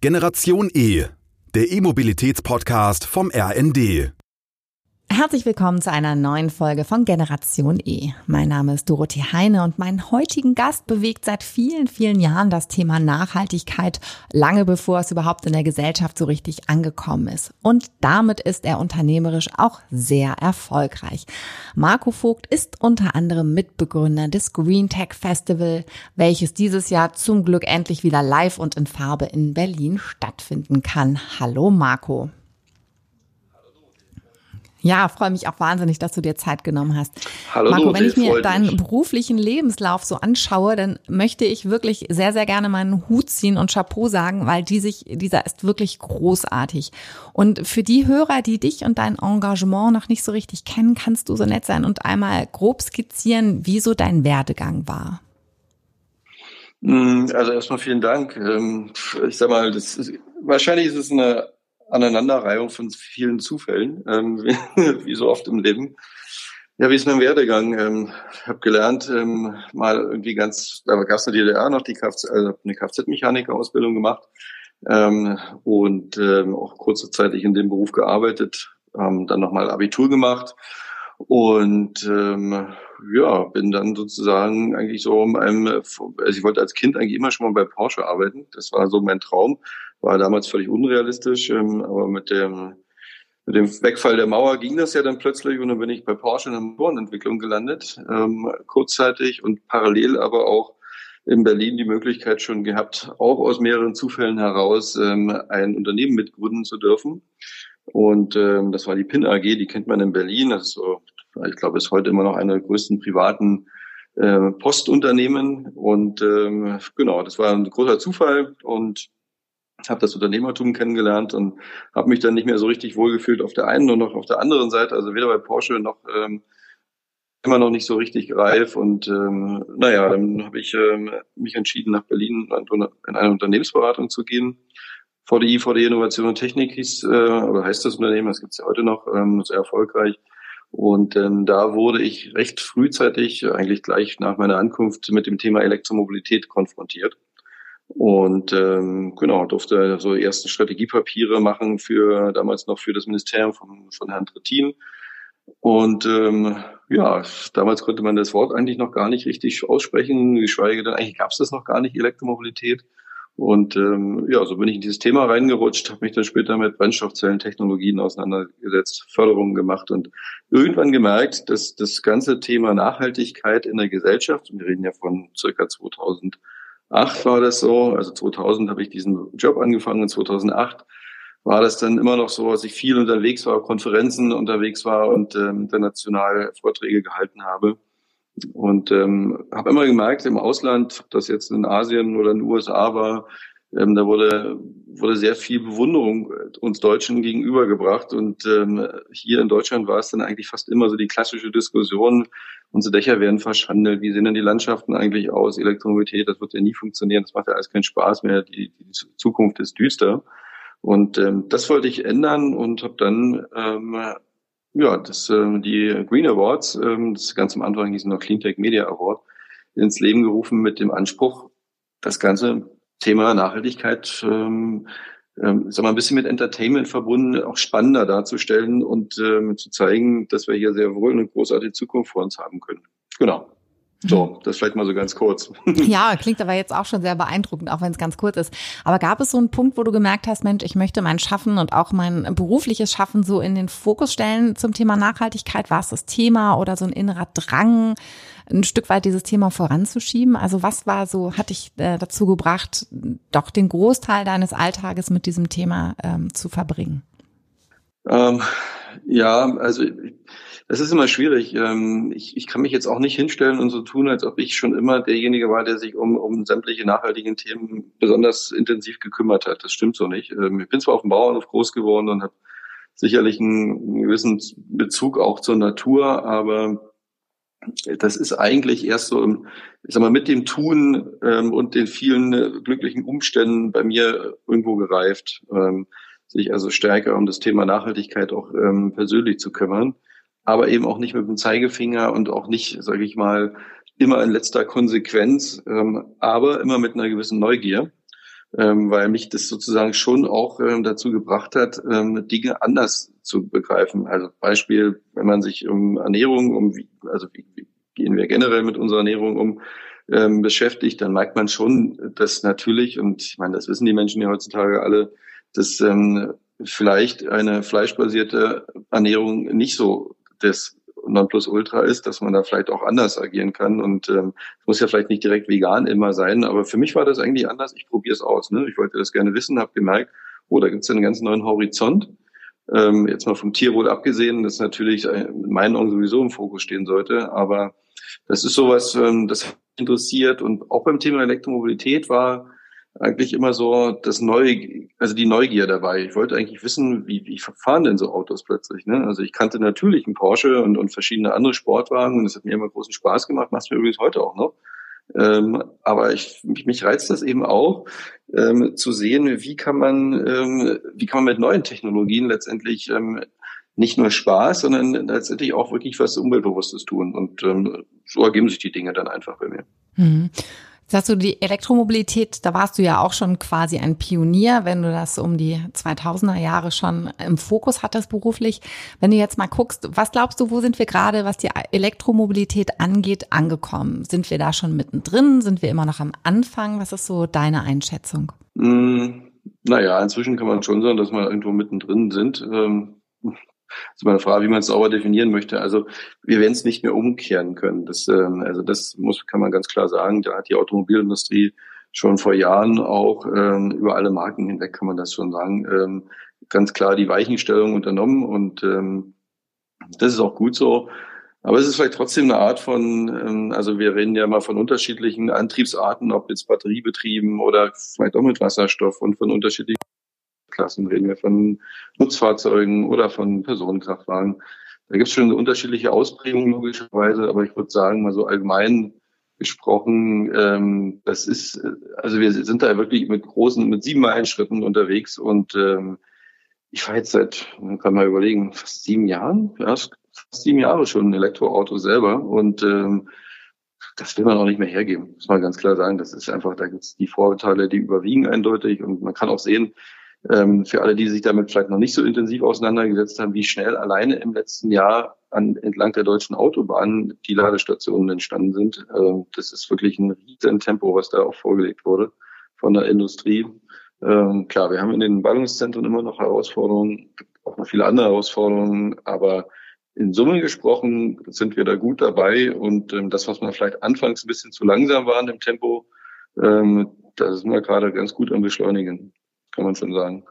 Generation E, der E-Mobilitäts-Podcast vom RND. Herzlich willkommen zu einer neuen Folge von Generation E. Mein Name ist Dorothee Heine und mein heutigen Gast bewegt seit vielen, vielen Jahren das Thema Nachhaltigkeit, lange bevor es überhaupt in der Gesellschaft so richtig angekommen ist. Und damit ist er unternehmerisch auch sehr erfolgreich. Marco Vogt ist unter anderem Mitbegründer des Green Tech Festival, welches dieses Jahr zum Glück endlich wieder live und in Farbe in Berlin stattfinden kann. Hallo Marco. Ja, freue mich auch wahnsinnig, dass du dir Zeit genommen hast. Hallo, Marco, wenn ich mir deinen mich. beruflichen Lebenslauf so anschaue, dann möchte ich wirklich sehr, sehr gerne meinen Hut ziehen und Chapeau sagen, weil die sich, dieser ist wirklich großartig. Und für die Hörer, die dich und dein Engagement noch nicht so richtig kennen, kannst du so nett sein und einmal grob skizzieren, wie so dein Werdegang war. Mm, Also erstmal vielen Dank. Ähm, Ich sag mal, das ist, wahrscheinlich ist es eine Aneinanderreihung von vielen Zufällen, ähm, wie, so oft im Leben. Ja, wie ist mein Werdegang? Ähm, Ich habe gelernt, ähm, mal irgendwie ganz, da gab es in der DDR noch die Kfz, also eine Kfz-Mechaniker-Ausbildung gemacht ähm, und ähm, auch kurzzeitig in dem Beruf gearbeitet, ähm, dann nochmal Abitur gemacht und ähm, ja, bin dann sozusagen eigentlich so um einem, also ich wollte als Kind eigentlich immer schon mal bei Porsche arbeiten. Das war so mein Traum. War damals völlig unrealistisch, ähm, aber mit dem mit dem Wegfall der Mauer ging das ja dann plötzlich und dann bin ich bei Porsche in der Motorenentwicklung gelandet, ähm, kurzzeitig und parallel aber auch in Berlin die Möglichkeit schon gehabt, auch aus mehreren Zufällen heraus ähm, ein Unternehmen mitgründen zu dürfen. Und ähm, das war die PIN AG, die kennt man in Berlin. Das ist so, ich glaube, ist heute immer noch eine der größten privaten äh, Postunternehmen. Und ähm, genau, das war ein großer Zufall und habe das Unternehmertum kennengelernt und habe mich dann nicht mehr so richtig wohlgefühlt auf der einen und noch auf der anderen Seite. Also weder bei Porsche noch ähm, immer noch nicht so richtig reif. Und ähm, naja, dann habe ich ähm, mich entschieden, nach Berlin in eine Unternehmensberatung zu gehen. VDI, VDI Innovation und Technik hieß, äh, oder heißt das Unternehmen, das gibt es ja heute noch, ähm, sehr erfolgreich. Und ähm, da wurde ich recht frühzeitig, eigentlich gleich nach meiner Ankunft, mit dem Thema Elektromobilität konfrontiert. Und ähm, genau, durfte so erste Strategiepapiere machen für damals noch für das Ministerium von, von Herrn Trittin. Und ähm, ja, damals konnte man das Wort eigentlich noch gar nicht richtig aussprechen, geschweige denn, eigentlich gab es das noch gar nicht, Elektromobilität. Und ähm, ja, so bin ich in dieses Thema reingerutscht, habe mich dann später mit Brennstoffzellentechnologien auseinandergesetzt, Förderungen gemacht und irgendwann gemerkt, dass das ganze Thema Nachhaltigkeit in der Gesellschaft, und wir reden ja von circa 2008 war das so, also 2000 habe ich diesen Job angefangen und 2008 war das dann immer noch so, dass ich viel unterwegs war, Konferenzen unterwegs war und ähm, international Vorträge gehalten habe. Und ähm, habe immer gemerkt, im Ausland, ob das jetzt in Asien oder in den USA war, ähm, da wurde, wurde sehr viel Bewunderung uns Deutschen gegenübergebracht. Und ähm, hier in Deutschland war es dann eigentlich fast immer so die klassische Diskussion, unsere Dächer werden verschandelt, wie sehen denn die Landschaften eigentlich aus, Elektromobilität, das wird ja nie funktionieren, das macht ja alles keinen Spaß mehr, die, die Zukunft ist düster. Und ähm, das wollte ich ändern und habe dann ähm, ja, das, ähm, die Green Awards, ähm, das ganz am Anfang hieß noch Cleantech Media Award, ins Leben gerufen mit dem Anspruch, das ganze Thema Nachhaltigkeit, ähm, ähm, sag mal, ein bisschen mit Entertainment verbunden, auch spannender darzustellen und ähm, zu zeigen, dass wir hier sehr wohl eine großartige Zukunft vor uns haben können. Genau. So, das vielleicht mal so ganz kurz. Ja, klingt aber jetzt auch schon sehr beeindruckend, auch wenn es ganz kurz ist. Aber gab es so einen Punkt, wo du gemerkt hast, Mensch, ich möchte mein Schaffen und auch mein berufliches Schaffen so in den Fokus stellen zum Thema Nachhaltigkeit? War es das Thema oder so ein innerer Drang, ein Stück weit dieses Thema voranzuschieben? Also was war so, hat dich äh, dazu gebracht, doch den Großteil deines Alltages mit diesem Thema ähm, zu verbringen? Ähm, ja, also es ist immer schwierig. Ähm, ich, ich kann mich jetzt auch nicht hinstellen und so tun, als ob ich schon immer derjenige war, der sich um, um sämtliche nachhaltigen Themen besonders intensiv gekümmert hat. Das stimmt so nicht. Ähm, ich bin zwar auf dem Bauernhof groß geworden und habe sicherlich einen gewissen Bezug auch zur Natur, aber das ist eigentlich erst so, ich sag mal, mit dem Tun ähm, und den vielen glücklichen Umständen bei mir irgendwo gereift, ähm, sich also stärker um das Thema Nachhaltigkeit auch ähm, persönlich zu kümmern, aber eben auch nicht mit dem Zeigefinger und auch nicht, sage ich mal, immer in letzter Konsequenz, ähm, aber immer mit einer gewissen Neugier. ähm, weil mich das sozusagen schon auch ähm, dazu gebracht hat, ähm, Dinge anders zu begreifen. Also Beispiel, wenn man sich um Ernährung, um wie, also wie, wie gehen wir generell mit unserer Ernährung um, ähm, beschäftigt, dann merkt man schon, dass natürlich, und ich meine, das wissen die Menschen ja heutzutage alle, dass ähm, vielleicht eine fleischbasierte Ernährung nicht so das Nonplusultra ist, dass man da vielleicht auch anders agieren kann. Und ähm, muss ja vielleicht nicht direkt vegan immer sein, aber für mich war das eigentlich anders. Ich probiere es aus. Ne? Ich wollte das gerne wissen, habe gemerkt, oh, da gibt es einen ganz neuen Horizont. Ähm, jetzt mal vom Tierwohl abgesehen, das natürlich in meinen Augen sowieso im Fokus stehen sollte. Aber das ist sowas, ähm, das interessiert. Und auch beim Thema Elektromobilität war eigentlich immer so das Neu, also die Neugier dabei. Ich wollte eigentlich wissen, wie, wie fahren denn so Autos plötzlich. Ne? Also ich kannte natürlich einen Porsche und, und verschiedene andere Sportwagen und das hat mir immer großen Spaß gemacht, macht mir übrigens heute auch noch. Ähm, aber ich, mich, mich reizt das eben auch, ähm, zu sehen, wie kann man, ähm, wie kann man mit neuen Technologien letztendlich ähm, nicht nur Spaß, sondern letztendlich auch wirklich was Umweltbewusstes tun. Und ähm, so ergeben sich die Dinge dann einfach bei mir. Mhm. Sagst du, die Elektromobilität, da warst du ja auch schon quasi ein Pionier, wenn du das um die 2000er Jahre schon im Fokus hattest beruflich. Wenn du jetzt mal guckst, was glaubst du, wo sind wir gerade, was die Elektromobilität angeht, angekommen? Sind wir da schon mittendrin? Sind wir immer noch am Anfang? Was ist so deine Einschätzung? Mm, naja, inzwischen kann man schon sagen, dass wir irgendwo mittendrin sind. Ähm ist immer eine Frage, wie man es sauber definieren möchte. Also wir werden es nicht mehr umkehren können. Das, ähm, also das muss, kann man ganz klar sagen. Da hat die Automobilindustrie schon vor Jahren auch ähm, über alle Marken hinweg, kann man das schon sagen, ähm, ganz klar die Weichenstellung unternommen und ähm, das ist auch gut so. Aber es ist vielleicht trotzdem eine Art von, ähm, also wir reden ja mal von unterschiedlichen Antriebsarten, ob jetzt batteriebetrieben oder vielleicht auch mit Wasserstoff und von unterschiedlichen Klassen, reden wir von Nutzfahrzeugen oder von Personenkraftwagen. Da gibt es schon unterschiedliche Ausprägungen logischerweise, aber ich würde sagen, mal so allgemein gesprochen, ähm, das ist, also wir sind da wirklich mit großen, mit sieben Meilenschritten unterwegs und ähm, ich fahre jetzt seit, man kann mal überlegen, fast sieben Jahren, ja, fast sieben Jahre schon ein Elektroauto selber und ähm, das will man auch nicht mehr hergeben, muss man ganz klar sagen. Das ist einfach, da gibt es die Vorteile, die überwiegen eindeutig und man kann auch sehen, ähm, für alle, die sich damit vielleicht noch nicht so intensiv auseinandergesetzt haben, wie schnell alleine im letzten Jahr an, entlang der deutschen Autobahnen die Ladestationen entstanden sind. Ähm, das ist wirklich ein riesen Tempo, was da auch vorgelegt wurde von der Industrie. Ähm, klar, wir haben in den Ballungszentren immer noch Herausforderungen, auch noch viele andere Herausforderungen, aber in Summe gesprochen sind wir da gut dabei und ähm, das, was man vielleicht anfangs ein bisschen zu langsam war in dem Tempo, ähm, da sind wir gerade ganz gut am Beschleunigen kann man schon sagen.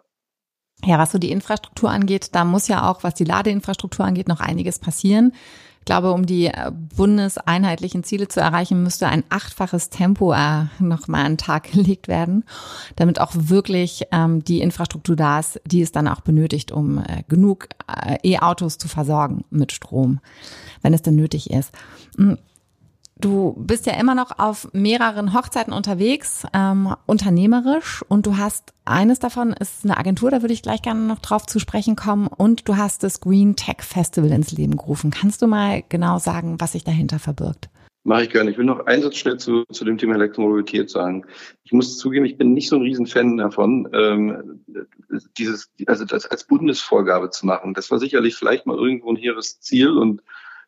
Ja, was so die Infrastruktur angeht, da muss ja auch, was die Ladeinfrastruktur angeht, noch einiges passieren. Ich glaube, um die äh, bundeseinheitlichen Ziele zu erreichen, müsste ein achtfaches Tempo äh, noch mal an den Tag gelegt werden, damit auch wirklich ähm, die Infrastruktur da ist, die es dann auch benötigt, um äh, genug äh, E-Autos zu versorgen mit Strom, wenn es denn nötig ist. Du bist ja immer noch auf mehreren Hochzeiten unterwegs, ähm, unternehmerisch, und du hast eines davon ist eine Agentur, da würde ich gleich gerne noch drauf zu sprechen kommen, und du hast das Green Tech Festival ins Leben gerufen. Kannst du mal genau sagen, was sich dahinter verbirgt? Mache ich gerne. Ich will noch einen Satz schnell zu, zu dem Thema Elektromobilität sagen. Ich muss zugeben, ich bin nicht so ein Riesenfan davon, ähm, dieses, also das als Bundesvorgabe zu machen. Das war sicherlich vielleicht mal irgendwo ein hehres Ziel und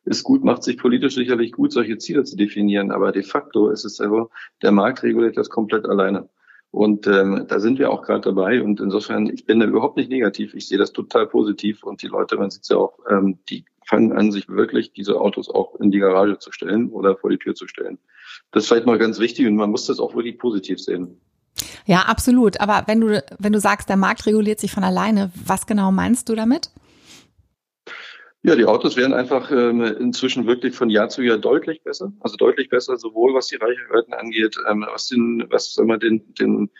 ist gut, macht sich politisch sicherlich gut, solche Ziele zu definieren, aber de facto ist es so, der Markt reguliert das komplett alleine. Und ähm, da sind wir auch gerade dabei. Und insofern, ich bin da überhaupt nicht negativ. Ich sehe das total positiv. Und die Leute, man sieht ja auch, ähm, die fangen an, sich wirklich diese Autos auch in die Garage zu stellen oder vor die Tür zu stellen. Das ist vielleicht mal ganz wichtig und man muss das auch wirklich positiv sehen. Ja, absolut. Aber wenn du, wenn du sagst, der Markt reguliert sich von alleine, was genau meinst du damit? Ja, die Autos werden einfach ähm, inzwischen wirklich von Jahr zu Jahr deutlich besser. Also deutlich besser, sowohl was die Reichweiten angeht, ähm, was den, was sagen wir, den, den,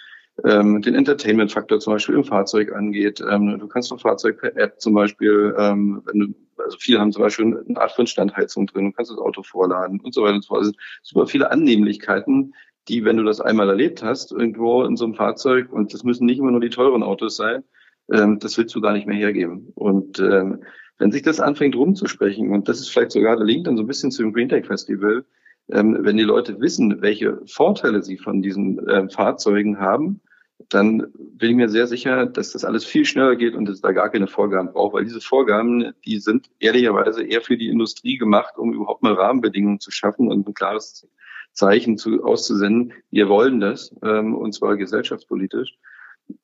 ähm, den Entertainment-Faktor zum Beispiel im Fahrzeug angeht. Ähm, du kannst ein Fahrzeug per App zum Beispiel, ähm, wenn du, also viele haben zum Beispiel eine Art von Standheizung drin, du kannst das Auto vorladen und so weiter und so fort. Also super viele Annehmlichkeiten, die, wenn du das einmal erlebt hast, irgendwo in so einem Fahrzeug, und das müssen nicht immer nur die teuren Autos sein, ähm, das willst du gar nicht mehr hergeben. Und ähm, wenn sich das anfängt rumzusprechen, und das ist vielleicht sogar der Link dann so ein bisschen zum Green Tech Festival, ähm, wenn die Leute wissen, welche Vorteile sie von diesen ähm, Fahrzeugen haben, dann bin ich mir sehr sicher, dass das alles viel schneller geht und es da gar keine Vorgaben braucht, weil diese Vorgaben, die sind ehrlicherweise eher für die Industrie gemacht, um überhaupt mal Rahmenbedingungen zu schaffen und ein klares Zeichen zu, auszusenden. Wir wollen das, ähm, und zwar gesellschaftspolitisch.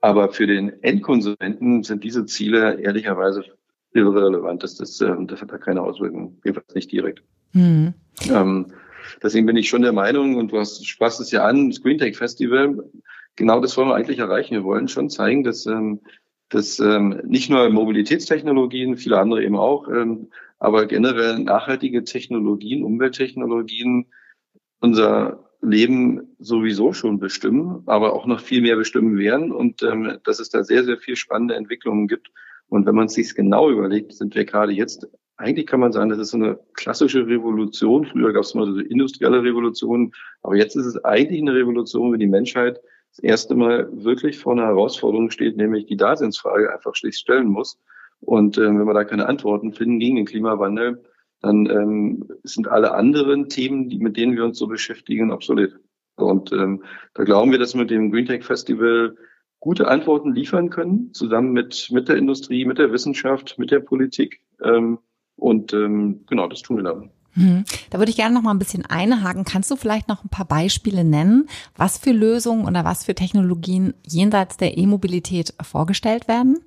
Aber für den Endkonsumenten sind diese Ziele ehrlicherweise irrelevant. Das, das, ähm, das hat da keine Auswirkungen, jedenfalls nicht direkt. Mhm. Ähm, deswegen bin ich schon der Meinung, und du hast, sprachst es ja an, das Green Tech Festival, genau das wollen wir eigentlich erreichen. Wir wollen schon zeigen, dass, ähm, dass ähm, nicht nur Mobilitätstechnologien, viele andere eben auch, ähm, aber generell nachhaltige Technologien, Umwelttechnologien unser Leben sowieso schon bestimmen, aber auch noch viel mehr bestimmen werden und ähm, dass es da sehr, sehr viel spannende Entwicklungen gibt. Und wenn man es sich genau überlegt, sind wir gerade jetzt, eigentlich kann man sagen, das ist so eine klassische Revolution. Früher gab es mal so eine industrielle Revolution, aber jetzt ist es eigentlich eine Revolution, wenn die Menschheit das erste Mal wirklich vor einer Herausforderung steht, nämlich die Daseinsfrage einfach schlicht stellen muss. Und ähm, wenn wir da keine Antworten finden gegen den Klimawandel, dann ähm, sind alle anderen Themen, die, mit denen wir uns so beschäftigen, obsolet. Und ähm, da glauben wir, dass mit dem Green Tech Festival gute Antworten liefern können, zusammen mit, mit der Industrie, mit der Wissenschaft, mit der Politik. Ähm, und ähm, genau, das tun wir dann. Hm. Da würde ich gerne noch mal ein bisschen einhaken. Kannst du vielleicht noch ein paar Beispiele nennen, was für Lösungen oder was für Technologien jenseits der E-Mobilität vorgestellt werden?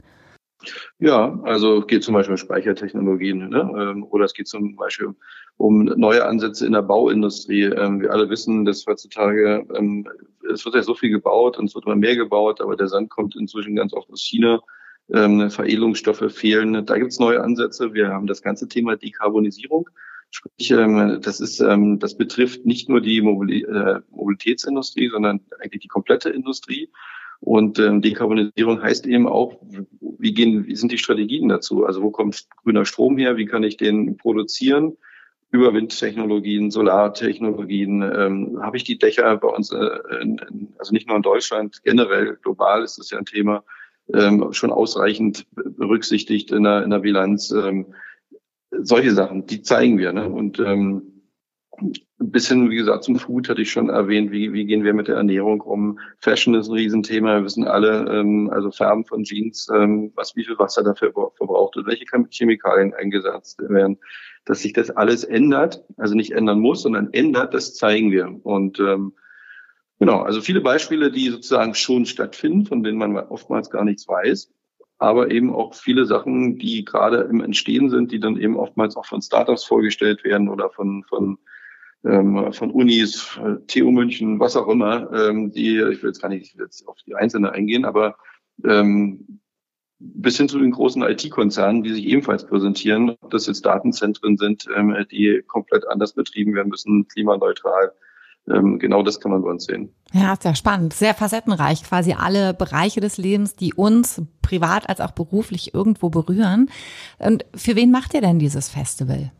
Ja, also geht zum Beispiel um Speichertechnologien ne? Ähm, oder es geht zum Beispiel um neue Ansätze in der Bauindustrie. Ähm, wir alle wissen, dass heutzutage ähm, es wird ja so viel gebaut und es wird immer mehr gebaut, aber der Sand kommt inzwischen ganz oft aus China. Veredelungsstoffe fehlen. Da gibt es neue Ansätze. Wir haben das ganze Thema Dekarbonisierung. Sprich, das ist, das betrifft nicht nur die äh, Mobilitätsindustrie, sondern eigentlich die komplette Industrie. Und ähm, Dekarbonisierung heißt eben auch, wie gehen, wie sind die Strategien dazu? Also wo kommt grüner Strom her? Wie kann ich den produzieren? Über Windtechnologien, Solartechnologien. Ähm, Habe ich die Dächer bei uns, äh, in, also nicht nur in Deutschland, generell global ist das ja ein Thema, ähm, schon ausreichend berücksichtigt in der, in der Bilanz. Ähm, solche Sachen, die zeigen wir. Ne? Und ähm, ein bisschen, wie gesagt, zum Food hatte ich schon erwähnt, wie, wie gehen wir mit der Ernährung um. Fashion ist ein Riesenthema. Wir wissen alle, ähm, also Färben von Jeans, ähm, was, wie viel Wasser dafür verbraucht wird, welche Chemikalien eingesetzt werden. Dass sich das alles ändert, also nicht ändern muss, sondern ändert, das zeigen wir. Und ähm, genau, also viele Beispiele, die sozusagen schon stattfinden, von denen man oftmals gar nichts weiß aber eben auch viele Sachen, die gerade im Entstehen sind, die dann eben oftmals auch von Startups vorgestellt werden oder von, von ähm, von Unis, TU München, was auch immer, ähm, die, ich will jetzt gar nicht jetzt auf die Einzelne eingehen, aber ähm, bis hin zu den großen IT-Konzernen, die sich ebenfalls präsentieren, ob das jetzt Datenzentren sind, ähm, die komplett anders betrieben werden müssen, klimaneutral. Ähm, genau das kann man bei uns sehen. Ja, sehr spannend, sehr facettenreich, quasi alle Bereiche des Lebens, die uns privat als auch beruflich irgendwo berühren. Und für wen macht ihr denn dieses Festival?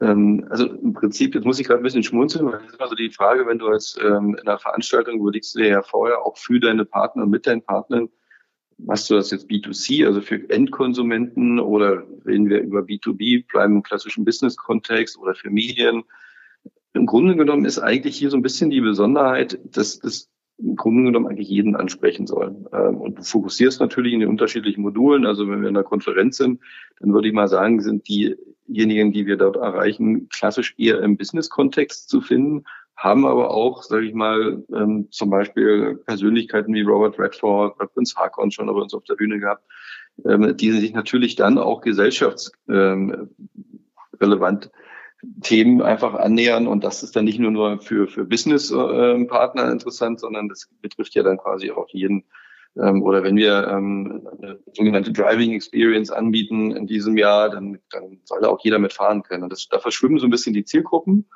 Ähm, also im Prinzip, jetzt muss ich gerade ein bisschen schmunzeln, weil das ist immer so die Frage, wenn du jetzt ähm, in einer Veranstaltung überlegst du dir ja vorher auch für deine Partner und mit deinen Partnern, machst du das jetzt B2C, also für Endkonsumenten oder reden wir über B2B, bleiben im klassischen Business-Kontext oder für Medien. Im Grunde genommen ist eigentlich hier so ein bisschen die Besonderheit, dass das im Grunde genommen eigentlich jeden ansprechen soll. Ähm, und du fokussierst natürlich in den unterschiedlichen Modulen. Also wenn wir in einer Konferenz sind, dann würde ich mal sagen, sind diejenigen, die wir dort erreichen, klassisch eher im Business-Kontext zu finden, haben aber auch, sage ich mal, ähm, zum Beispiel Persönlichkeiten wie Robert Redford oder Prince Harkon schon bei uns auf der Bühne gehabt, ähm, die sich natürlich dann auch gesellschaftsrelevant Themen einfach annähern und das ist dann nicht nur, nur für, für Business-Partner ähm, interessant, sondern das betrifft ja dann quasi auch jeden. Ähm, oder wenn wir ähm, eine sogenannte Driving Experience anbieten in diesem Jahr, dann, dann soll auch jeder mitfahren können. Und das, da verschwimmen so ein bisschen die Zielgruppen.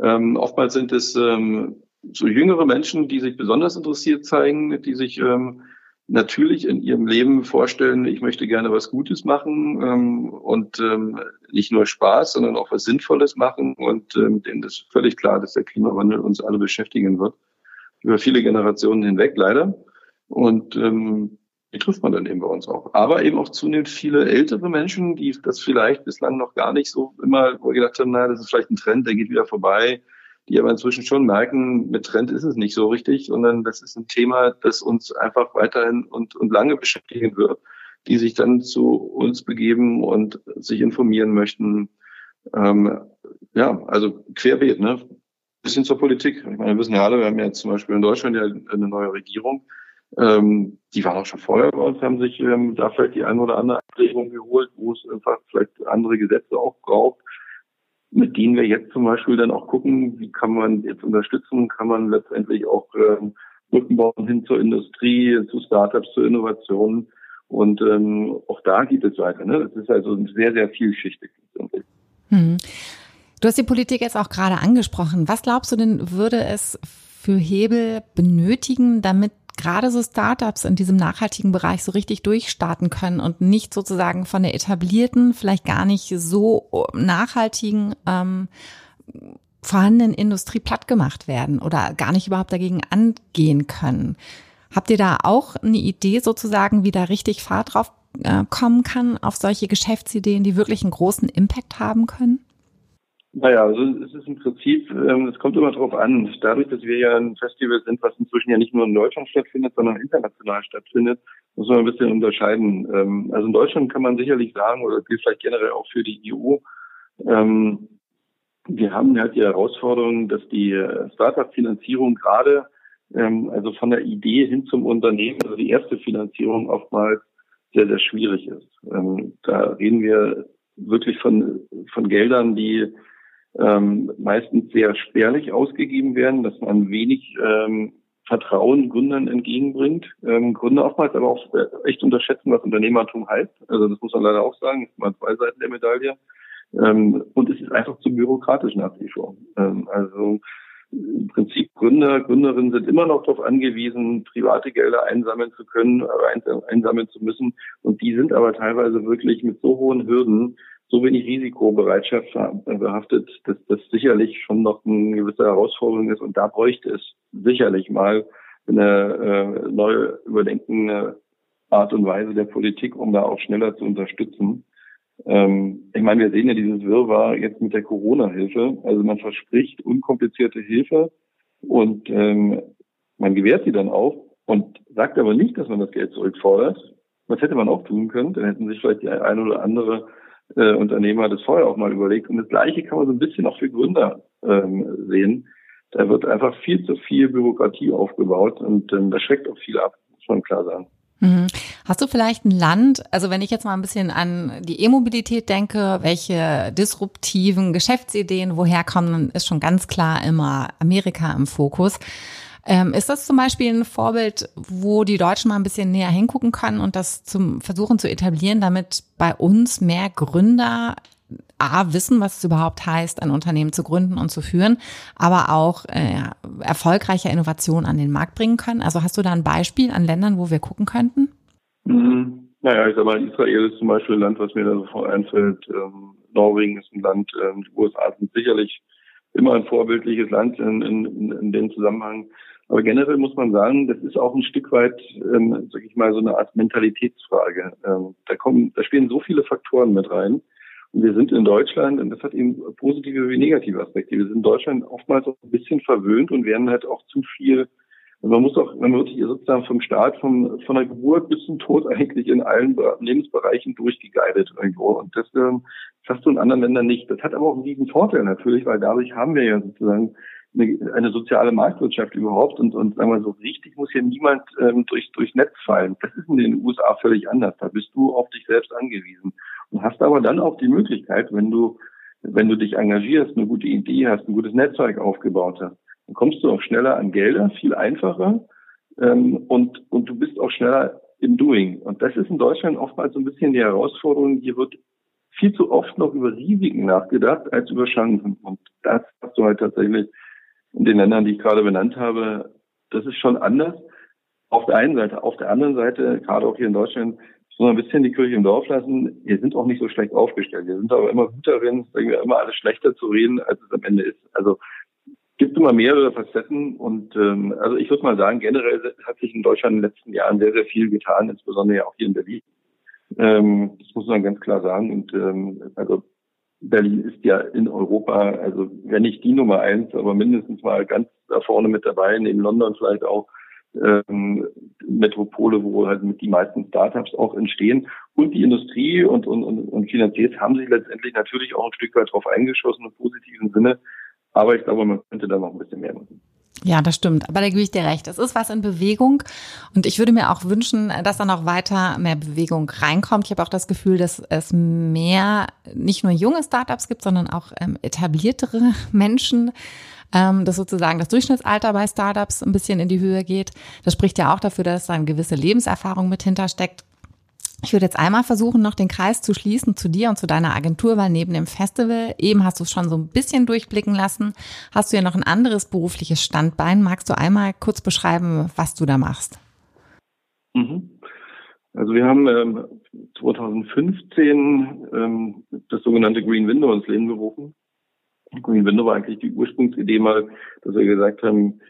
Ähm, oftmals sind es ähm, so jüngere Menschen, die sich besonders interessiert zeigen, die sich ähm, natürlich in ihrem Leben vorstellen, ich möchte gerne was Gutes machen ähm, und ähm, nicht nur Spaß, sondern auch was Sinnvolles machen. Und ähm, denen ist völlig klar, dass der Klimawandel uns alle beschäftigen wird. Über viele Generationen hinweg leider. Und ähm, die trifft man dann eben bei uns auch. Aber eben auch zunehmend viele ältere Menschen, die das vielleicht bislang noch gar nicht so immer gedacht haben, na, das ist vielleicht ein Trend, der geht wieder vorbei die aber inzwischen schon merken, mit Trend ist es nicht so richtig, sondern das ist ein Thema, das uns einfach weiterhin und, und lange beschäftigen wird, die sich dann zu uns begeben und sich informieren möchten. Ähm, ja, also querbeet, ne? Bisschen zur Politik. Ich meine, wir wissen ja alle, wir haben ja zum Beispiel in Deutschland ja eine neue Regierung. Ähm, die waren auch schon vorher bei uns, haben sich ähm, da vielleicht die eine oder andere Abregung geholt, wo es einfach vielleicht andere Gesetze auch braucht mit denen wir jetzt zum Beispiel dann auch gucken, wie kann man jetzt unterstützen, kann man letztendlich auch ähm, Brücken bauen hin zur Industrie, zu Startups, zur Innovation. Und ähm, auch da geht es weiter. Ne? Das ist also sehr, sehr vielschichtig. Hm. Du hast die Politik jetzt auch gerade angesprochen. Was glaubst du denn, würde es für Hebel benötigen, damit gerade so Startups in diesem nachhaltigen Bereich so richtig durchstarten können und nicht sozusagen von der etablierten, vielleicht gar nicht so nachhaltigen ähm, vorhandenen Industrie platt gemacht werden oder gar nicht überhaupt dagegen angehen können. Habt ihr da auch eine Idee sozusagen, wie da richtig Fahrt drauf äh, kommen kann auf solche Geschäftsideen, die wirklich einen großen Impact haben können? Naja, also es ist im Prinzip, ähm, es kommt immer darauf an. Dadurch, dass wir ja ein Festival sind, was inzwischen ja nicht nur in Deutschland stattfindet, sondern international stattfindet, muss man ein bisschen unterscheiden. Ähm, also in Deutschland kann man sicherlich sagen, oder gilt vielleicht generell auch für die EU, ähm, wir haben halt die Herausforderung, dass die äh, Startup-Finanzierung gerade, ähm, also von der Idee hin zum Unternehmen, also die erste Finanzierung oftmals sehr, sehr schwierig ist. Ähm, da reden wir wirklich von, von Geldern, die ähm, meistens sehr spärlich ausgegeben werden, dass man wenig ähm, Vertrauen Gründern entgegenbringt. Ähm, Gründer oftmals aber auch echt unterschätzen, was Unternehmertum heißt. Also das muss man leider auch sagen, das sind mal zwei Seiten der Medaille. Ähm, und es ist einfach zu bürokratisch nach wie vor. Ähm, also im Prinzip Gründer, Gründerinnen sind immer noch darauf angewiesen, private Gelder einsammeln zu können, einsammeln zu müssen. Und die sind aber teilweise wirklich mit so hohen Hürden, so wenig Risikobereitschaft behaftet, dass das sicherlich schon noch eine gewisse Herausforderung ist. Und da bräuchte es sicherlich mal eine äh, neue überdenkende Art und Weise der Politik, um da auch schneller zu unterstützen. Ähm, ich meine, wir sehen ja dieses Wirrwarr jetzt mit der Corona-Hilfe. Also man verspricht unkomplizierte Hilfe und ähm, man gewährt sie dann auch und sagt aber nicht, dass man das Geld zurückfordert. Das hätte man auch tun können. Dann hätten sich vielleicht die ein oder andere äh, Unternehmer das vorher auch mal überlegt. Und das Gleiche kann man so ein bisschen auch für Gründer ähm, sehen. Da wird einfach viel zu viel Bürokratie aufgebaut und ähm, das schreckt auch viel ab, muss man klar sagen. Mhm. Hast du vielleicht ein Land, also wenn ich jetzt mal ein bisschen an die E-Mobilität denke, welche disruptiven Geschäftsideen woher kommen, ist schon ganz klar immer Amerika im Fokus. Ähm, ist das zum Beispiel ein Vorbild, wo die Deutschen mal ein bisschen näher hingucken können und das zum versuchen zu etablieren, damit bei uns mehr Gründer A, wissen, was es überhaupt heißt, ein Unternehmen zu gründen und zu führen, aber auch äh, erfolgreiche Innovationen an den Markt bringen können? Also hast du da ein Beispiel an Ländern, wo wir gucken könnten? Mhm. Naja, ich sag mal, Israel ist zum Beispiel ein Land, was mir da sofort einfällt. Ähm, Norwegen ist ein Land, ähm, die USA sind sicherlich immer ein vorbildliches Land in, in, in dem Zusammenhang. Aber generell muss man sagen, das ist auch ein Stück weit, ähm, sag ich mal, so eine Art Mentalitätsfrage. Ähm, da kommen, da spielen so viele Faktoren mit rein. Und wir sind in Deutschland, und das hat eben positive wie negative Aspekte. Wir sind in Deutschland oftmals auch ein bisschen verwöhnt und werden halt auch zu viel, und man muss auch, man wird hier sozusagen vom Staat, vom, von der Geburt bis zum Tod eigentlich in allen Lebensbereichen durchgeguidet irgendwo. Und das, ähm, das hast du in anderen Ländern nicht. Das hat aber auch einen riesen Vorteil natürlich, weil dadurch haben wir ja sozusagen eine, eine soziale Marktwirtschaft überhaupt und, und sagen wir so richtig muss hier niemand ähm, durch, durch Netz fallen. Das ist in den USA völlig anders. Da bist du auf dich selbst angewiesen und hast aber dann auch die Möglichkeit, wenn du, wenn du dich engagierst, eine gute Idee hast, ein gutes Netzwerk aufgebaut hast, dann kommst du auch schneller an Gelder, viel einfacher ähm, und, und du bist auch schneller im Doing. Und das ist in Deutschland oftmals so ein bisschen die Herausforderung. Hier wird viel zu oft noch über Risiken nachgedacht als über Chancen. Und das hast du halt tatsächlich in den Ländern, die ich gerade benannt habe, das ist schon anders. Auf der einen Seite. Auf der anderen Seite, gerade auch hier in Deutschland, so ein bisschen die Kirche im Dorf lassen. Wir sind auch nicht so schlecht aufgestellt. Wir sind aber immer gut darin, wir, immer alles schlechter zu reden, als es am Ende ist. Also gibt immer mehrere Facetten und ähm, also ich würde mal sagen, generell hat sich in Deutschland in den letzten Jahren sehr, sehr viel getan, insbesondere ja auch hier in Berlin. Ähm, das muss man ganz klar sagen. Und ähm, also Berlin ist ja in Europa, also wenn nicht die Nummer eins, aber mindestens mal ganz da vorne mit dabei, neben London vielleicht auch ähm, Metropole, wo halt mit die meisten Startups auch entstehen. Und die Industrie und, und, und, und Finanziers haben sich letztendlich natürlich auch ein Stück weit drauf eingeschossen im positiven Sinne. Aber ich glaube, man könnte da noch ein bisschen mehr machen. Ja, das stimmt. Aber da gebe ich dir recht. Es ist was in Bewegung. Und ich würde mir auch wünschen, dass da noch weiter mehr Bewegung reinkommt. Ich habe auch das Gefühl, dass es mehr, nicht nur junge Startups gibt, sondern auch ähm, etabliertere Menschen, ähm, dass sozusagen das Durchschnittsalter bei Startups ein bisschen in die Höhe geht. Das spricht ja auch dafür, dass da eine gewisse Lebenserfahrung mit hintersteckt. Ich würde jetzt einmal versuchen, noch den Kreis zu schließen zu dir und zu deiner Agentur, weil neben dem Festival, eben hast du es schon so ein bisschen durchblicken lassen, hast du ja noch ein anderes berufliches Standbein. Magst du einmal kurz beschreiben, was du da machst? Mhm. Also wir haben ähm, 2015 ähm, das sogenannte Green Window ins Leben gerufen. Green Window war eigentlich die Ursprungsidee mal, dass wir gesagt haben,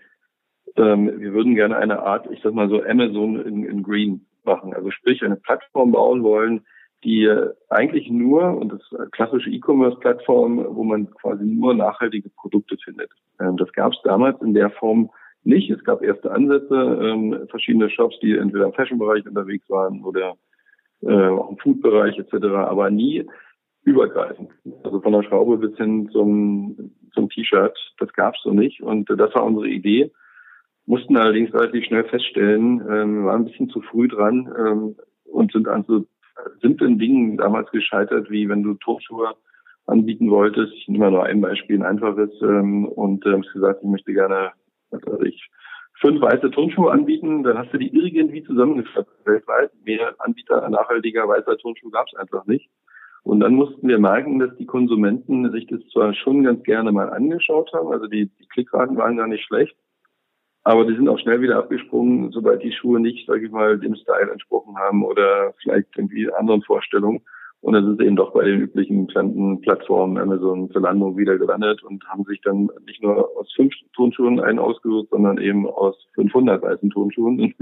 ähm, wir würden gerne eine Art, ich sag mal so Amazon in, in Green machen. Also sprich eine Plattform bauen wollen, die eigentlich nur, und das klassische E-Commerce-Plattform, wo man quasi nur nachhaltige Produkte findet. Ähm, das gab es damals in der Form nicht. Es gab erste Ansätze, ähm, verschiedene Shops, die entweder im Fashion-Bereich unterwegs waren oder äh, auch im Food-Bereich etc., aber nie übergreifend. Also von der Schraube bis hin zum, zum T-Shirt, das gab es so nicht. Und das war unsere Idee mussten allerdings relativ schnell feststellen, ähm, waren ein bisschen zu früh dran ähm, und sind an so simplen Dingen damals gescheitert, wie wenn du Turnschuhe anbieten wolltest. Ich nehme mal nur ein Beispiel, ein einfaches, ähm, und äh, hast gesagt, ich möchte gerne, was ich, fünf weiße Turnschuhe anbieten, dann hast du die irgendwie zusammengeschafft weltweit. Mehr Anbieter nachhaltiger weißer Turnschuhe gab es einfach nicht. Und dann mussten wir merken, dass die Konsumenten sich das zwar schon ganz gerne mal angeschaut haben, also die, die Klickraten waren gar nicht schlecht, aber die sind auch schnell wieder abgesprungen, sobald die Schuhe nicht, sage ich mal, dem Style entsprochen haben oder vielleicht irgendwie anderen Vorstellungen. Und dann sind sie eben doch bei den üblichen bekannten Plattformen, Amazon, Zalando wieder gelandet und haben sich dann nicht nur aus fünf Turnschuhen einen ausgesucht, sondern eben aus 500 weißen Turnschuhen.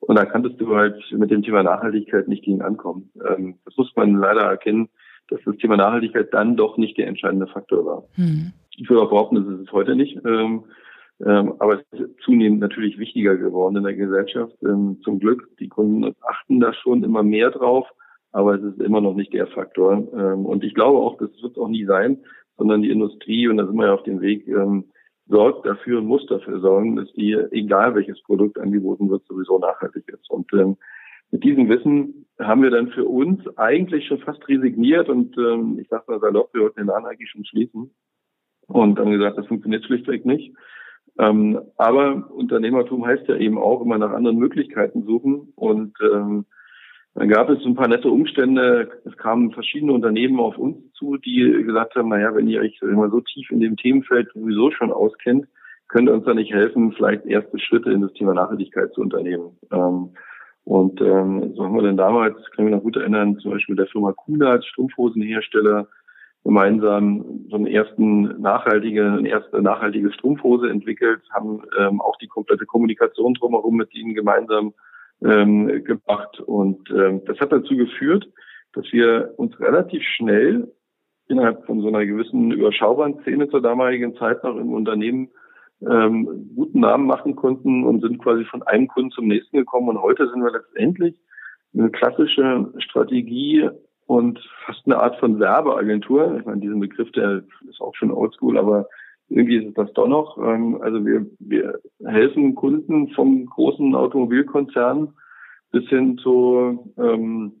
Und da kanntest du halt mit dem Thema Nachhaltigkeit nicht gegen ankommen. Ähm, das muss man leider erkennen, dass das Thema Nachhaltigkeit dann doch nicht der entscheidende Faktor war. Hm. Ich würde auch behaupten, das ist es heute nicht. Ähm, aber es ist zunehmend natürlich wichtiger geworden in der Gesellschaft. Ähm, zum Glück, die Kunden achten da schon immer mehr drauf, aber es ist immer noch nicht der Faktor. Ähm, und ich glaube auch, das wird auch nie sein, sondern die Industrie, und da sind wir ja auf dem Weg, sorgt dafür und muss dafür sorgen, dass die, egal welches Produkt angeboten wird, sowieso nachhaltig ist. Und mit diesem Wissen haben wir dann für uns eigentlich schon fast resigniert und ich sage mal salopp, wir wollten den Laden eigentlich schon schließen und haben gesagt, das funktioniert schlichtweg nicht. Ähm, aber Unternehmertum heißt ja eben auch immer nach anderen Möglichkeiten suchen. Und ähm, dann gab es ein paar nette Umstände. Es kamen verschiedene Unternehmen auf uns zu, die gesagt haben, naja, wenn ihr euch immer so tief in dem Themenfeld sowieso schon auskennt, könnt ihr uns da nicht helfen, vielleicht erste Schritte in das Thema Nachhaltigkeit zu unternehmen. Ähm, und ähm, so haben wir denn damals, kann ich mich noch gut erinnern, zum Beispiel der Firma Kuna als Strumpfhosenhersteller gemeinsam so einen ersten nachhaltige, eine erste nachhaltige Strumpfhose entwickelt, haben ähm, auch die komplette Kommunikation drumherum mit ihnen gemeinsam ähm, gemacht. Und ähm, das hat dazu geführt, dass wir uns relativ schnell innerhalb von so einer gewissen überschaubaren Szene zur damaligen Zeit noch im Unternehmen ähm, guten Namen machen konnten und sind quasi von einem Kunden zum nächsten gekommen. Und heute sind wir letztendlich eine klassische Strategie und fast eine Art von Werbeagentur. Ich meine, diesen Begriff, der ist auch schon oldschool, aber irgendwie ist es das doch noch. Ähm, also wir, wir helfen Kunden vom großen Automobilkonzern bis hin zu ähm,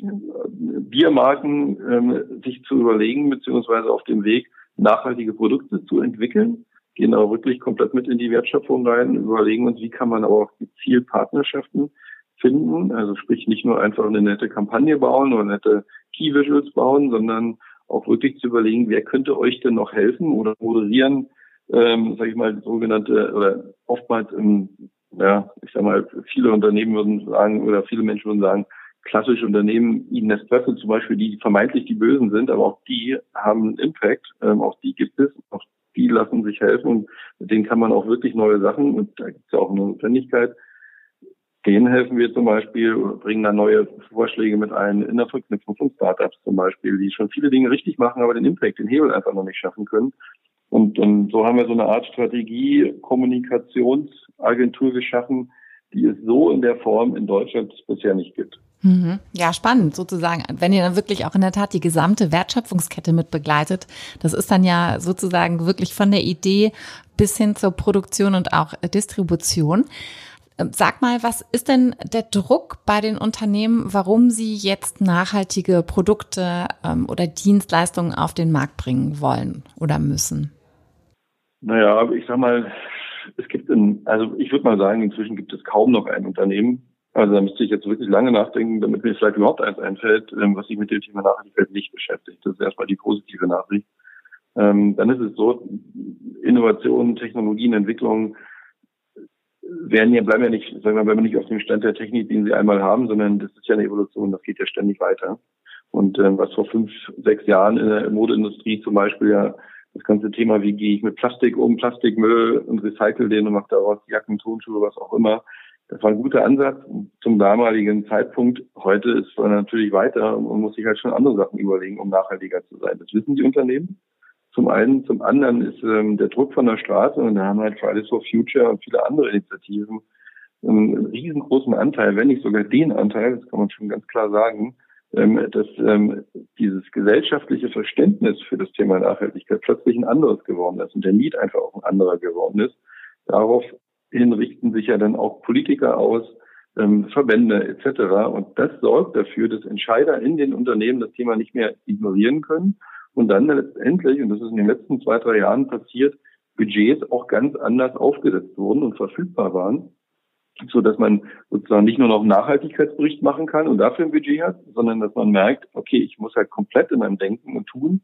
Biermarken, ähm, sich zu überlegen, beziehungsweise auf dem Weg nachhaltige Produkte zu entwickeln, gehen auch wirklich komplett mit in die Wertschöpfung rein, überlegen uns, wie kann man aber auch gezielt Partnerschaften finden. Also sprich nicht nur einfach eine nette Kampagne bauen oder nette Key Visuals bauen, sondern auch wirklich zu überlegen, wer könnte euch denn noch helfen oder moderieren, ähm, sage ich mal, sogenannte oder oftmals im, ja, ich sag mal, viele Unternehmen würden sagen oder viele Menschen würden sagen, klassische Unternehmen, wie Nespresso zum Beispiel, die vermeintlich die Bösen sind, aber auch die haben einen Impact, ähm, auch die gibt es, auch die lassen sich helfen und mit denen kann man auch wirklich neue Sachen, und da gibt es ja auch eine Notwendigkeit, Denen helfen wir zum Beispiel, bringen da neue Vorschläge mit ein in der Verknüpfung von Startups zum Beispiel, die schon viele Dinge richtig machen, aber den Impact, den Hebel einfach noch nicht schaffen können. Und, und so haben wir so eine Art Strategie, Kommunikationsagentur geschaffen, die es so in der Form in Deutschland bisher nicht gibt. Mhm. Ja, spannend sozusagen. Wenn ihr dann wirklich auch in der Tat die gesamte Wertschöpfungskette mit begleitet, das ist dann ja sozusagen wirklich von der Idee bis hin zur Produktion und auch Distribution. Ähm, sag mal, was ist denn der Druck bei den Unternehmen, warum sie jetzt nachhaltige Produkte ähm, oder Dienstleistungen auf den Markt bringen wollen oder müssen? Naja, ich sag mal, es gibt in, also ich würde mal sagen, inzwischen gibt es kaum noch ein Unternehmen, also da müsste ich jetzt wirklich lange nachdenken, damit mir vielleicht überhaupt eins einfällt, ähm, was sich mit dem Thema Nachhaltigkeit nicht beschäftigt. Das ist erstmal die positive Nachricht. Dann ist es so, Innovationen, Technologien, Entwicklungen werden ja, bleiben ja nicht, sagen wir, bleiben nicht auf dem Stand der Technik, den sie einmal haben, sondern das ist ja eine Evolution, das geht ja ständig weiter. Und ähm, was vor fünf, sechs Jahren in der Modeindustrie zum Beispiel ja das ganze Thema, wie gehe ich mit Plastik um, Plastikmüll und recycle den und mache daraus Jacken, Tonschuhe, was auch immer. Das war ein guter Ansatz zum damaligen Zeitpunkt. Heute ist man natürlich weiter und man muss sich halt schon andere Sachen überlegen, um nachhaltiger zu sein. Das wissen die Unternehmen. Zum einen, zum anderen ist ähm, der Druck von der Straße und da haben halt Fridays for Future und viele andere Initiativen einen riesengroßen Anteil, wenn nicht sogar den Anteil, das kann man schon ganz klar sagen, ähm, dass ähm, dieses gesellschaftliche Verständnis für das Thema Nachhaltigkeit plötzlich ein anderes geworden ist und der Need einfach auch ein anderer geworden ist. Daraufhin richten sich ja dann auch Politiker aus, ähm, Verbände etc. Und das sorgt dafür, dass Entscheider in den Unternehmen das Thema nicht mehr ignorieren können und dann letztendlich, und das ist in den letzten zwei, drei Jahren passiert, Budgets auch ganz anders aufgesetzt wurden und verfügbar waren so dass man sozusagen nicht nur noch einen Nachhaltigkeitsbericht machen kann und dafür ein Budget hat, sondern dass man merkt, okay, ich muss halt komplett in meinem Denken und Tun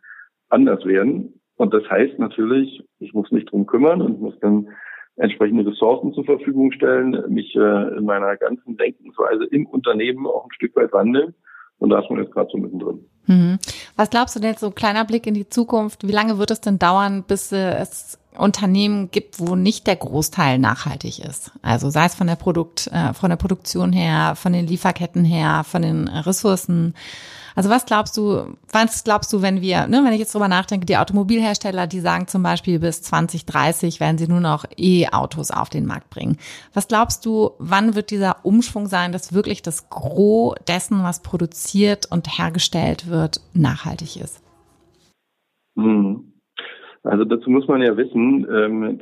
anders werden. Und das heißt natürlich, ich muss mich drum kümmern und muss dann entsprechende Ressourcen zur Verfügung stellen, mich äh, in meiner ganzen Denkensweise im Unternehmen auch ein Stück weit wandeln. Und da ist man jetzt gerade so mittendrin. Mhm. Was glaubst du denn jetzt so kleiner Blick in die Zukunft? Wie lange wird es denn dauern, bis es Unternehmen gibt, wo nicht der Großteil nachhaltig ist. Also sei es von der Produkt, äh, von der Produktion her, von den Lieferketten her, von den Ressourcen. Also was glaubst du, was glaubst du, wenn wir, ne, wenn ich jetzt drüber nachdenke, die Automobilhersteller, die sagen zum Beispiel bis 2030 werden sie nur noch E-Autos auf den Markt bringen. Was glaubst du, wann wird dieser Umschwung sein, dass wirklich das Gros dessen, was produziert und hergestellt wird, nachhaltig ist? Mhm. Also dazu muss man ja wissen, ähm,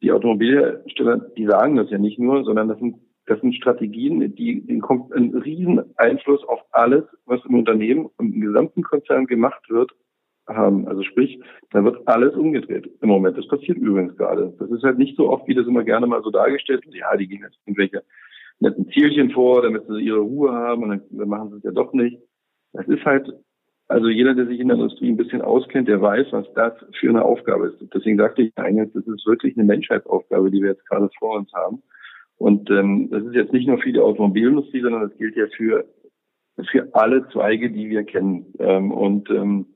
die Automobilhersteller, die sagen das ja nicht nur, sondern das sind, das sind Strategien, die, die einen riesen Einfluss auf alles, was im Unternehmen und im gesamten Konzern gemacht wird, haben. Also sprich, da wird alles umgedreht im Moment. Das passiert übrigens gerade. Das ist halt nicht so oft, wie das immer gerne mal so dargestellt wird. Ja, die gehen jetzt irgendwelche netten Zielchen vor, damit sie ihre Ruhe haben und dann machen sie es ja doch nicht. Das ist halt also jeder, der sich in der Industrie ein bisschen auskennt, der weiß, was das für eine Aufgabe ist. Deswegen sagte ich eingangs, das ist wirklich eine Menschheitsaufgabe, die wir jetzt gerade vor uns haben. Und ähm, das ist jetzt nicht nur für die Automobilindustrie, sondern das gilt ja für, für alle Zweige, die wir kennen. Ähm, und ähm,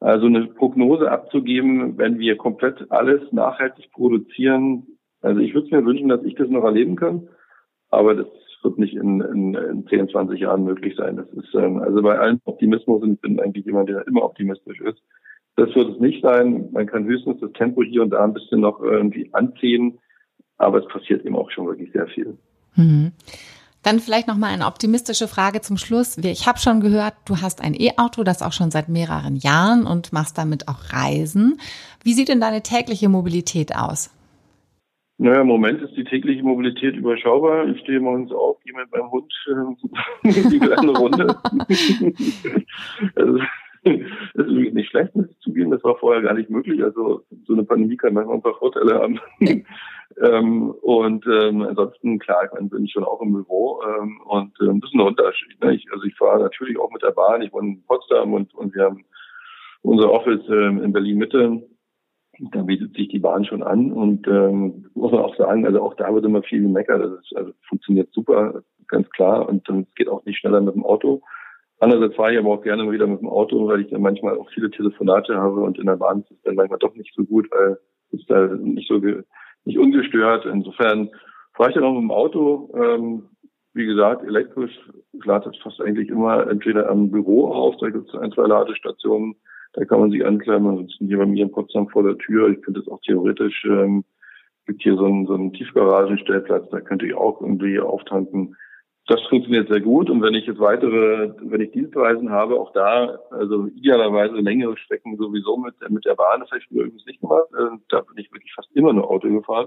also eine Prognose abzugeben, wenn wir komplett alles nachhaltig produzieren, also ich würde mir wünschen, dass ich das noch erleben kann, aber das wird nicht in, in, in 10, 20 Jahren möglich sein. Das ist ähm, also bei allen Optimismus und ich bin eigentlich jemand, der immer optimistisch ist. Das wird es nicht sein. Man kann höchstens das Tempo hier und da ein bisschen noch irgendwie anziehen, aber es passiert eben auch schon wirklich sehr viel. Mhm. Dann vielleicht noch mal eine optimistische Frage zum Schluss. Ich habe schon gehört, du hast ein E-Auto, das auch schon seit mehreren Jahren und machst damit auch Reisen. Wie sieht denn deine tägliche Mobilität aus? Naja, im Moment ist die tägliche Mobilität überschaubar. Ich stehe morgens auf, gehe mit meinem Hund äh, die kleine Runde. also, das ist nicht schlecht, muss ich zugeben. Das war vorher gar nicht möglich. Also so eine Pandemie kann manchmal ein paar Vorteile haben. Ähm, und ähm, ansonsten, klar, ich meine, bin ich schon auch im Büro. Ähm, und ähm, das ist ein Unterschied. Ne? Ich, also ich fahre natürlich auch mit der Bahn. Ich wohne in Potsdam und, und wir haben unser Office ähm, in Berlin-Mitte da bietet sich die Bahn schon an und ähm, muss man auch sagen, also auch da wird immer viel gemeckert. Das ist, also funktioniert super, ganz klar und ähm, es geht auch nicht schneller mit dem Auto. Andererseits fahre ich aber auch gerne wieder mit dem Auto, weil ich dann manchmal auch viele Telefonate habe und in der Bahn ist es dann manchmal doch nicht so gut, weil es da nicht so nicht ungestört. Insofern fahre ich dann auch mit dem Auto. Ähm, wie gesagt, elektrisch ladet fast eigentlich immer entweder am Büro auf, da gibt es ein, zwei Ladestationen, da kann man sich anklemmen. Ansonsten hier bei mir in Potsdam vor der Tür. Ich könnte es auch theoretisch, ähm, gibt hier so einen, so einen Tiefgaragenstellplatz, da könnte ich auch irgendwie auftanken. Das funktioniert sehr gut. Und wenn ich jetzt weitere, wenn ich Dienstreisen habe, auch da, also idealerweise längere Strecken sowieso mit, mit der Bahn, das habe ich übrigens nicht gemacht. Äh, da bin ich wirklich fast immer nur Auto gefahren.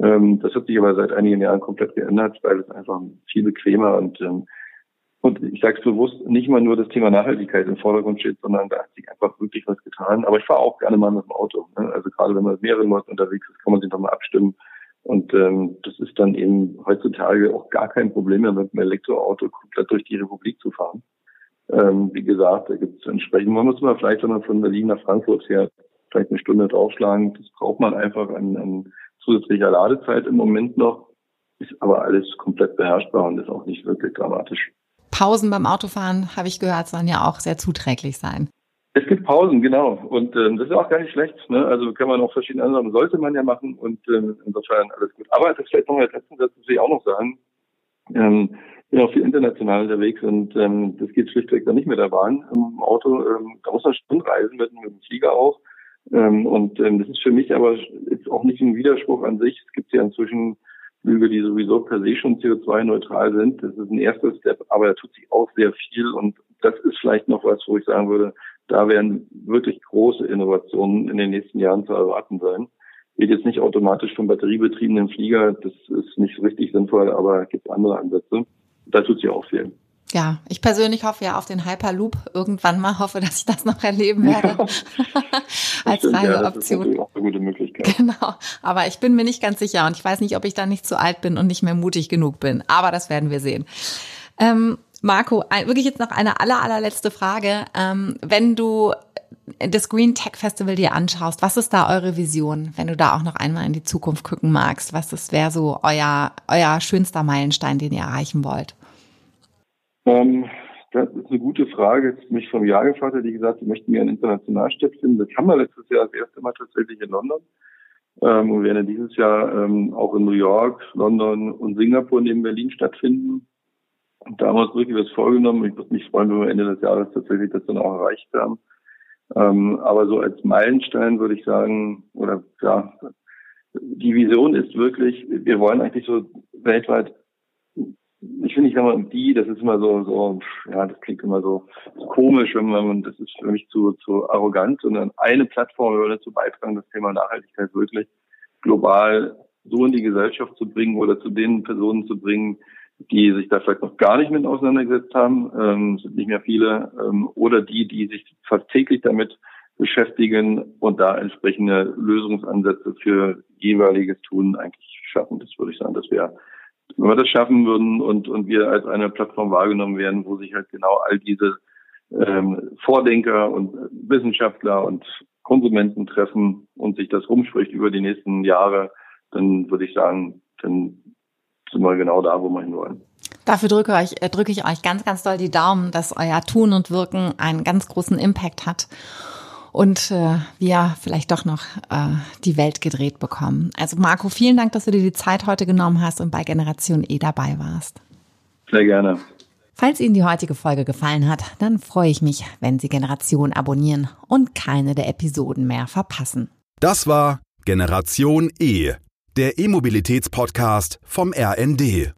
Ähm, das hat sich aber seit einigen Jahren komplett geändert, weil es einfach viel bequemer und ähm, und ich sage es bewusst, nicht mal nur das Thema Nachhaltigkeit im Vordergrund steht, sondern da hat sich einfach wirklich was getan. Aber ich fahre auch gerne mal mit dem Auto. Ne? Also gerade wenn man mit mehreren unterwegs ist, kann man sich nochmal abstimmen. Und ähm, das ist dann eben heutzutage auch gar kein Problem mehr, mit einem Elektroauto komplett durch die Republik zu fahren. Ähm, wie gesagt, da gibt es entsprechend, man muss mal vielleicht, wenn man von Berlin nach Frankfurt fährt, vielleicht eine Stunde draufschlagen. Das braucht man einfach an, an zusätzlicher Ladezeit im Moment noch. Ist aber alles komplett beherrschbar und ist auch nicht wirklich dramatisch. Pausen beim Autofahren, habe ich gehört, sollen ja auch sehr zuträglich sein. Es gibt Pausen, genau. Und ähm, das ist auch gar nicht schlecht. Ne? Also kann man auch verschiedene andere sollte man ja machen und ähm, insofern alles gut. Aber das vielleicht noch als letzten Satz muss ich auch noch sagen. Ähm, bin auch viel international unterwegs und ähm, das geht schlichtweg dann nicht mit der Bahn im Auto. Ähm, da muss man schon reisen mit, mit dem Flieger auch. Ähm, und ähm, das ist für mich aber jetzt auch nicht ein Widerspruch an sich. Es gibt ja inzwischen Flüge, die sowieso per se schon CO2-neutral sind. Das ist ein erster Step, aber da tut sich auch sehr viel und das ist vielleicht noch was, wo ich sagen würde, da werden wirklich große Innovationen in den nächsten Jahren zu erwarten sein. Geht jetzt nicht automatisch vom batteriebetriebenen Flieger, das ist nicht so richtig sinnvoll, aber es gibt andere Ansätze. Da tut sich auch viel. Ja, ich persönlich hoffe ja auf den Hyperloop irgendwann mal, hoffe, dass ich das noch erleben werde. Ja, Als stimmt, ja, Option. Ist auch eine gute Möglichkeit. Genau. Aber ich bin mir nicht ganz sicher und ich weiß nicht, ob ich da nicht zu alt bin und nicht mehr mutig genug bin. Aber das werden wir sehen. Ähm, Marco, wirklich jetzt noch eine aller, allerletzte Frage. Ähm, wenn du das Green Tech Festival dir anschaust, was ist da eure Vision, wenn du da auch noch einmal in die Zukunft gucken magst? Was wäre so euer, euer schönster Meilenstein, den ihr erreichen wollt? Ähm, das ist eine gute Frage. Jetzt mich vom Jahr gefragt hat, die gesagt, sie möchten gerne international stattfinden. Das haben wir letztes Jahr das erste Mal tatsächlich in London. Ähm, und werden dieses Jahr ähm, auch in New York, London und Singapur neben Berlin stattfinden. Und da wirklich was vorgenommen. Ich würde mich freuen, wenn wir Ende des Jahres tatsächlich das dann auch erreicht haben. Ähm, aber so als Meilenstein würde ich sagen, oder ja, die Vision ist wirklich, wir wollen eigentlich so weltweit ich finde, ich sag mal, die, das ist immer so, so, ja, das klingt immer so, so komisch, wenn man, das ist für mich zu, zu arrogant, sondern eine Plattform würde dazu beitragen, das Thema Nachhaltigkeit wirklich global so in die Gesellschaft zu bringen oder zu den Personen zu bringen, die sich da vielleicht noch gar nicht mit auseinandergesetzt haben, ähm, sind nicht mehr viele, ähm, oder die, die sich fast täglich damit beschäftigen und da entsprechende Lösungsansätze für jeweiliges Tun eigentlich schaffen. Das würde ich sagen, das wäre wenn wir das schaffen würden und, und wir als eine Plattform wahrgenommen werden, wo sich halt genau all diese ähm, Vordenker und Wissenschaftler und Konsumenten treffen und sich das rumspricht über die nächsten Jahre, dann würde ich sagen, dann sind wir genau da, wo wir hinwollen. Dafür drücke, euch, äh, drücke ich euch ganz, ganz doll die Daumen, dass euer Tun und Wirken einen ganz großen Impact hat und äh, wir vielleicht doch noch äh, die Welt gedreht bekommen. Also Marco, vielen Dank, dass du dir die Zeit heute genommen hast und bei Generation E dabei warst. Sehr gerne. Falls Ihnen die heutige Folge gefallen hat, dann freue ich mich, wenn Sie Generation abonnieren und keine der Episoden mehr verpassen. Das war Generation E, der E-Mobilitäts-Podcast vom RND.